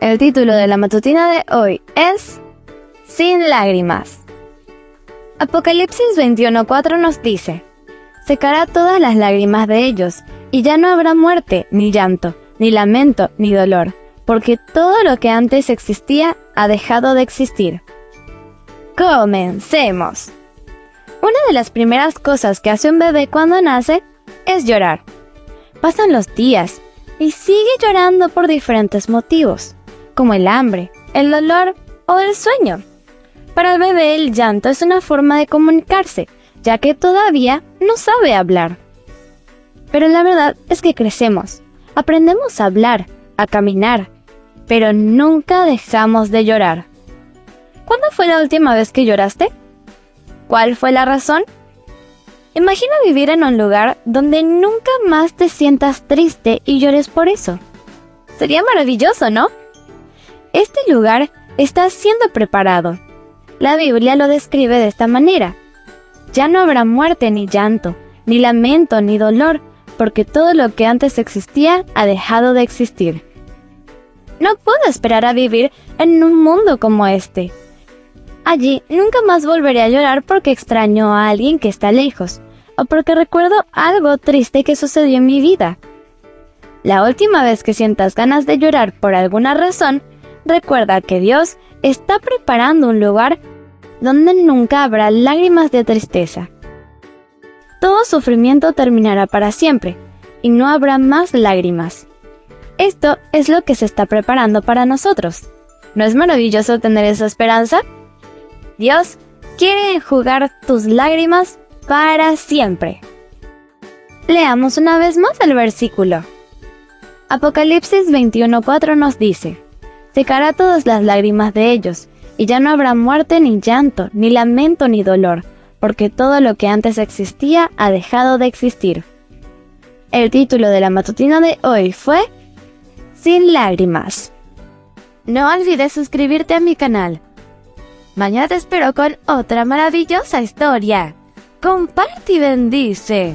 El título de la matutina de hoy es Sin lágrimas. Apocalipsis 21:4 nos dice, Secará todas las lágrimas de ellos, y ya no habrá muerte, ni llanto, ni lamento, ni dolor, porque todo lo que antes existía ha dejado de existir. Comencemos. Una de las primeras cosas que hace un bebé cuando nace es llorar. Pasan los días y sigue llorando por diferentes motivos, como el hambre, el dolor o el sueño. Para el bebé el llanto es una forma de comunicarse, ya que todavía no sabe hablar. Pero la verdad es que crecemos, aprendemos a hablar, a caminar, pero nunca dejamos de llorar. ¿Cuándo fue la última vez que lloraste? ¿Cuál fue la razón? Imagina vivir en un lugar donde nunca más te sientas triste y llores por eso. Sería maravilloso, ¿no? Este lugar está siendo preparado. La Biblia lo describe de esta manera. Ya no habrá muerte ni llanto, ni lamento ni dolor, porque todo lo que antes existía ha dejado de existir. No puedo esperar a vivir en un mundo como este. Allí nunca más volveré a llorar porque extraño a alguien que está lejos, o porque recuerdo algo triste que sucedió en mi vida. La última vez que sientas ganas de llorar por alguna razón, recuerda que Dios está preparando un lugar donde nunca habrá lágrimas de tristeza. Todo sufrimiento terminará para siempre, y no habrá más lágrimas. Esto es lo que se está preparando para nosotros. ¿No es maravilloso tener esa esperanza? Dios quiere enjugar tus lágrimas para siempre. Leamos una vez más el versículo. Apocalipsis 21:4 nos dice, Secará todas las lágrimas de ellos, y ya no habrá muerte ni llanto, ni lamento ni dolor, porque todo lo que antes existía ha dejado de existir. El título de la matutina de hoy fue Sin lágrimas. No olvides suscribirte a mi canal. Mañana te espero con otra maravillosa historia comparte y bendice.